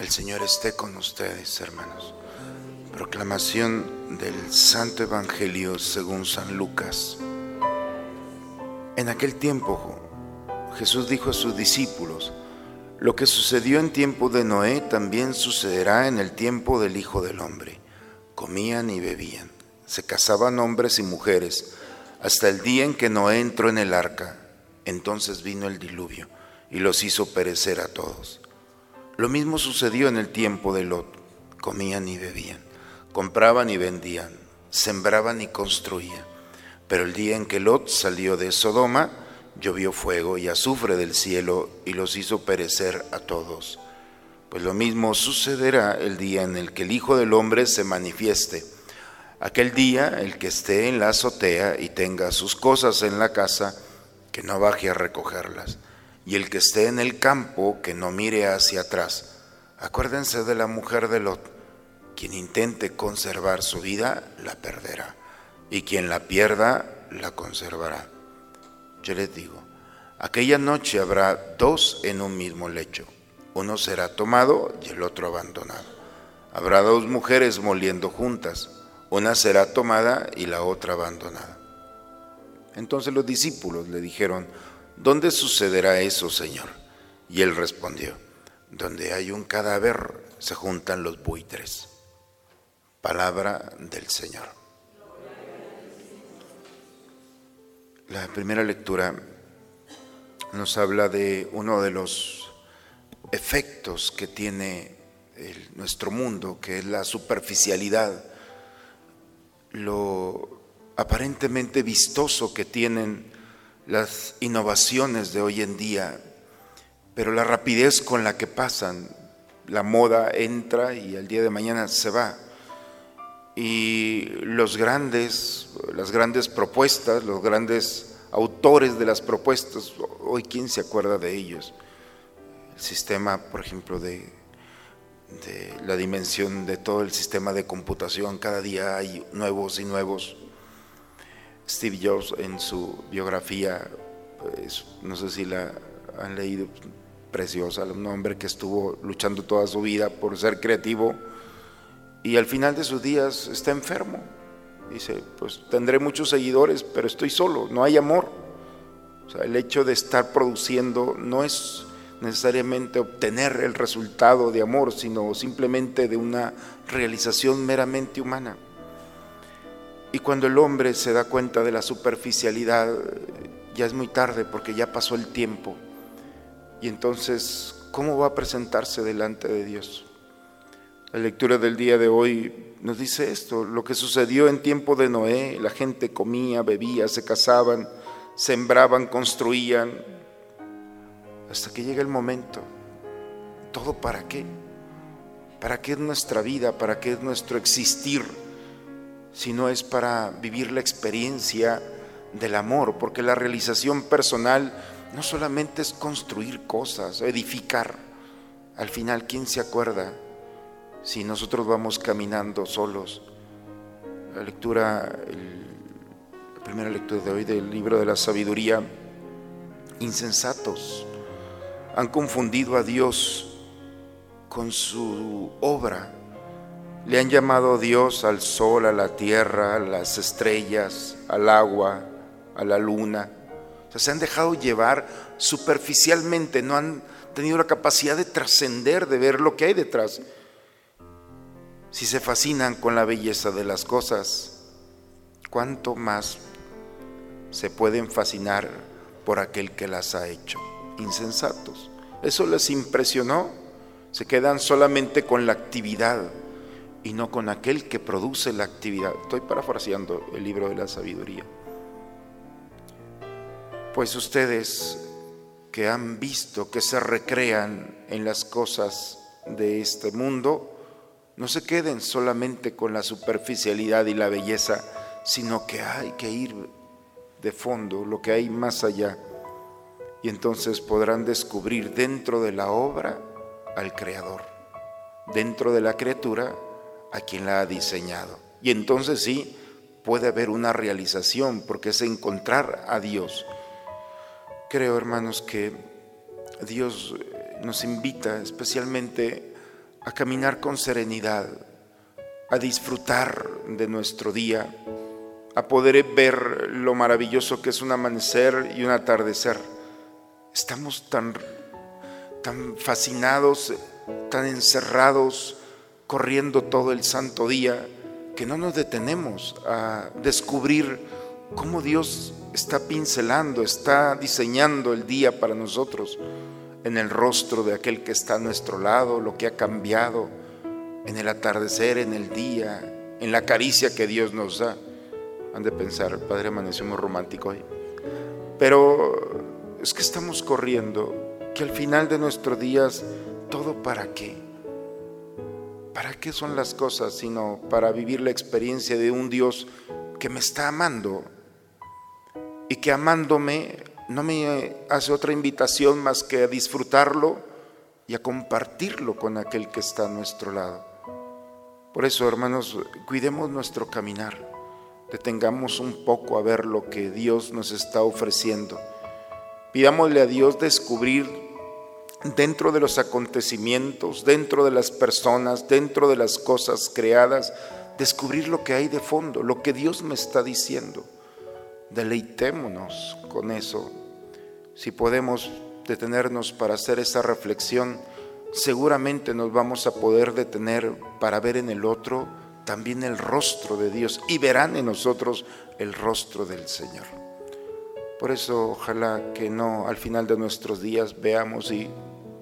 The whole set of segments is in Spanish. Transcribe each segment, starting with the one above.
El Señor esté con ustedes, hermanos. Proclamación del Santo Evangelio según San Lucas. En aquel tiempo Jesús dijo a sus discípulos, lo que sucedió en tiempo de Noé también sucederá en el tiempo del Hijo del Hombre. Comían y bebían, se casaban hombres y mujeres, hasta el día en que Noé entró en el arca. Entonces vino el diluvio y los hizo perecer a todos. Lo mismo sucedió en el tiempo de Lot. Comían y bebían, compraban y vendían, sembraban y construían. Pero el día en que Lot salió de Sodoma, llovió fuego y azufre del cielo y los hizo perecer a todos. Pues lo mismo sucederá el día en el que el Hijo del Hombre se manifieste. Aquel día el que esté en la azotea y tenga sus cosas en la casa, que no baje a recogerlas y el que esté en el campo que no mire hacia atrás. Acuérdense de la mujer de Lot. Quien intente conservar su vida, la perderá. Y quien la pierda, la conservará. Yo les digo, aquella noche habrá dos en un mismo lecho. Uno será tomado y el otro abandonado. Habrá dos mujeres moliendo juntas. Una será tomada y la otra abandonada. Entonces los discípulos le dijeron, ¿dónde sucederá eso, Señor? Y él respondió, donde hay un cadáver se juntan los buitres. Palabra del Señor. La primera lectura nos habla de uno de los efectos que tiene nuestro mundo, que es la superficialidad, lo aparentemente vistoso que tienen las innovaciones de hoy en día, pero la rapidez con la que pasan, la moda entra y al día de mañana se va. Y los grandes, las grandes propuestas, los grandes autores de las propuestas, hoy quién se acuerda de ellos. El sistema, por ejemplo, de, de la dimensión de todo el sistema de computación, cada día hay nuevos y nuevos Steve Jobs en su biografía, pues, no sé si la han leído, preciosa, un hombre que estuvo luchando toda su vida por ser creativo y al final de sus días está enfermo. Dice, pues tendré muchos seguidores, pero estoy solo, no hay amor. O sea, el hecho de estar produciendo no es necesariamente obtener el resultado de amor, sino simplemente de una realización meramente humana. Y cuando el hombre se da cuenta de la superficialidad, ya es muy tarde porque ya pasó el tiempo. Y entonces, ¿cómo va a presentarse delante de Dios? La lectura del día de hoy nos dice esto, lo que sucedió en tiempo de Noé, la gente comía, bebía, se casaban, sembraban, construían, hasta que llega el momento. ¿Todo para qué? ¿Para qué es nuestra vida? ¿Para qué es nuestro existir? Sino es para vivir la experiencia del amor, porque la realización personal no solamente es construir cosas, edificar. Al final, ¿quién se acuerda si nosotros vamos caminando solos? La lectura, la primera lectura de hoy del libro de la sabiduría, insensatos, han confundido a Dios con su obra le han llamado Dios al sol, a la tierra, a las estrellas, al agua, a la luna. Se han dejado llevar superficialmente, no han tenido la capacidad de trascender, de ver lo que hay detrás. Si se fascinan con la belleza de las cosas, ¿cuánto más se pueden fascinar por aquel que las ha hecho? Insensatos. Eso les impresionó. Se quedan solamente con la actividad y no con aquel que produce la actividad. Estoy parafraseando el libro de la sabiduría. Pues ustedes que han visto que se recrean en las cosas de este mundo, no se queden solamente con la superficialidad y la belleza, sino que hay que ir de fondo, lo que hay más allá. Y entonces podrán descubrir dentro de la obra al Creador, dentro de la criatura a quien la ha diseñado. Y entonces sí puede haber una realización, porque es encontrar a Dios. Creo, hermanos, que Dios nos invita especialmente a caminar con serenidad, a disfrutar de nuestro día, a poder ver lo maravilloso que es un amanecer y un atardecer. Estamos tan, tan fascinados, tan encerrados, corriendo todo el santo día, que no nos detenemos a descubrir cómo Dios está pincelando, está diseñando el día para nosotros en el rostro de aquel que está a nuestro lado, lo que ha cambiado, en el atardecer, en el día, en la caricia que Dios nos da. Han de pensar, Padre, amaneció muy romántico hoy. Pero es que estamos corriendo, que al final de nuestros días, ¿todo para qué? ¿Para qué son las cosas sino para vivir la experiencia de un Dios que me está amando y que amándome no me hace otra invitación más que a disfrutarlo y a compartirlo con aquel que está a nuestro lado. Por eso, hermanos, cuidemos nuestro caminar, detengamos un poco a ver lo que Dios nos está ofreciendo. Pidámosle a Dios descubrir dentro de los acontecimientos, dentro de las personas, dentro de las cosas creadas, descubrir lo que hay de fondo, lo que Dios me está diciendo. Deleitémonos con eso. Si podemos detenernos para hacer esa reflexión, seguramente nos vamos a poder detener para ver en el otro también el rostro de Dios y verán en nosotros el rostro del Señor. Por eso ojalá que no al final de nuestros días veamos y,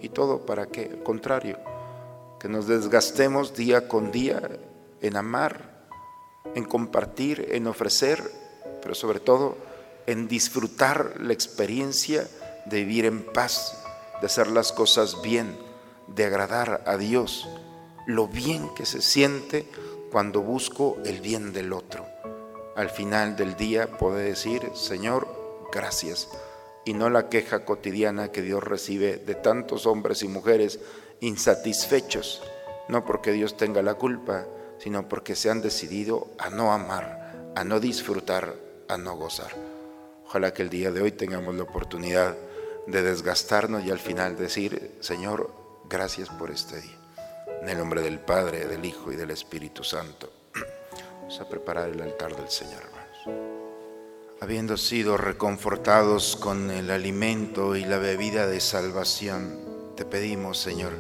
y todo para qué, al contrario, que nos desgastemos día con día en amar, en compartir, en ofrecer pero sobre todo en disfrutar la experiencia de vivir en paz, de hacer las cosas bien, de agradar a Dios, lo bien que se siente cuando busco el bien del otro. Al final del día puede decir, Señor, gracias, y no la queja cotidiana que Dios recibe de tantos hombres y mujeres insatisfechos, no porque Dios tenga la culpa, sino porque se han decidido a no amar, a no disfrutar, a no gozar. Ojalá que el día de hoy tengamos la oportunidad de desgastarnos y al final decir, Señor, gracias por este día. En el nombre del Padre, del Hijo y del Espíritu Santo. Vamos a preparar el altar del Señor. Habiendo sido reconfortados con el alimento y la bebida de salvación, te pedimos, Señor,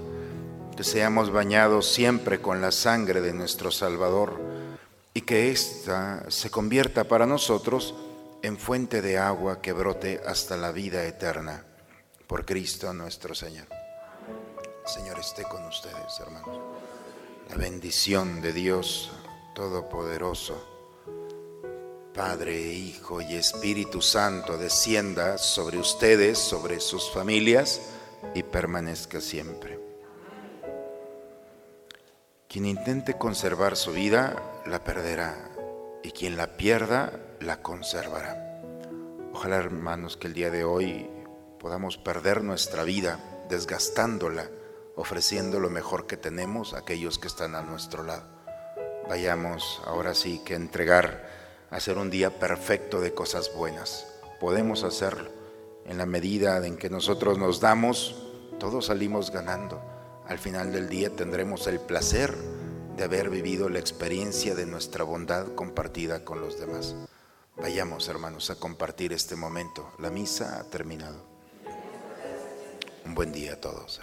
que seamos bañados siempre con la sangre de nuestro Salvador y que ésta se convierta para nosotros en fuente de agua que brote hasta la vida eterna. Por Cristo nuestro Señor. Señor esté con ustedes, hermanos. La bendición de Dios Todopoderoso, Padre, Hijo y Espíritu Santo, descienda sobre ustedes, sobre sus familias y permanezca siempre. Quien intente conservar su vida, la perderá, y quien la pierda, la conservará. Ojalá, hermanos, que el día de hoy podamos perder nuestra vida desgastándola, ofreciendo lo mejor que tenemos a aquellos que están a nuestro lado. Vayamos ahora sí que entregar, hacer un día perfecto de cosas buenas. Podemos hacerlo. En la medida en que nosotros nos damos, todos salimos ganando al final del día tendremos el placer de haber vivido la experiencia de nuestra bondad compartida con los demás. Vayamos, hermanos, a compartir este momento. La misa ha terminado. Un buen día a todos.